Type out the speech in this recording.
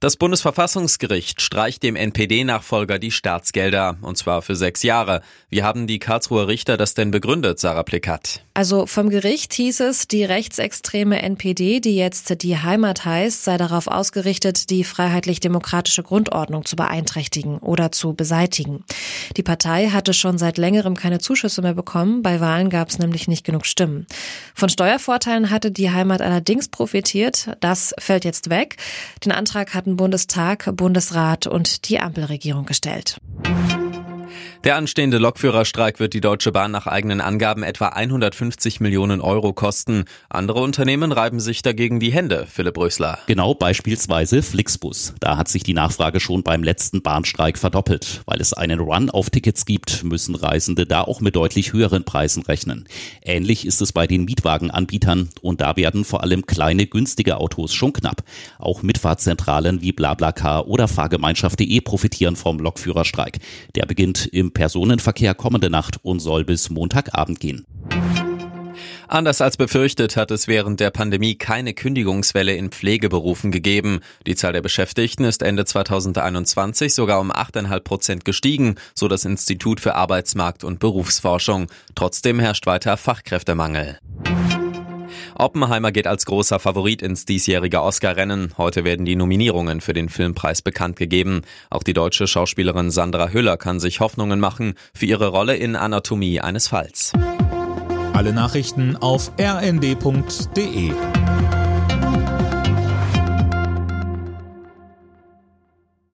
Das Bundesverfassungsgericht streicht dem NPD-Nachfolger die Staatsgelder, und zwar für sechs Jahre. Wie haben die Karlsruher Richter das denn begründet, Sarah Plikat? Also vom Gericht hieß es, die rechtsextreme NPD, die jetzt die Heimat heißt, sei darauf ausgerichtet, die freiheitlich-demokratische Grundordnung zu beeinträchtigen oder zu beseitigen. Die Partei hatte schon seit längerem keine Zuschüsse mehr bekommen, bei Wahlen gab es nämlich nicht genug Stimmen. Von Steuervorteilen hatte die Heimat allerdings profitiert, das fällt jetzt weg. Den Antrag hatten Bundestag, Bundesrat und die Ampelregierung gestellt. Der anstehende Lokführerstreik wird die Deutsche Bahn nach eigenen Angaben etwa 150 Millionen Euro kosten. Andere Unternehmen reiben sich dagegen die Hände, Philipp Rösler. Genau, beispielsweise Flixbus. Da hat sich die Nachfrage schon beim letzten Bahnstreik verdoppelt. Weil es einen Run auf Tickets gibt, müssen Reisende da auch mit deutlich höheren Preisen rechnen. Ähnlich ist es bei den Mietwagenanbietern und da werden vor allem kleine, günstige Autos schon knapp. Auch Mitfahrzentralen wie BlaBlaCar oder Fahrgemeinschaft.de profitieren vom Lokführerstreik. Der beginnt im Personenverkehr kommende Nacht und soll bis Montagabend gehen. Anders als befürchtet hat es während der Pandemie keine Kündigungswelle in Pflegeberufen gegeben. Die Zahl der Beschäftigten ist Ende 2021 sogar um 8,5 Prozent gestiegen, so das Institut für Arbeitsmarkt und Berufsforschung. Trotzdem herrscht weiter Fachkräftemangel. Oppenheimer geht als großer Favorit ins diesjährige Oscar-Rennen. Heute werden die Nominierungen für den Filmpreis bekannt gegeben. Auch die deutsche Schauspielerin Sandra Hüller kann sich Hoffnungen machen für ihre Rolle in Anatomie eines Falls. Alle Nachrichten auf rnd.de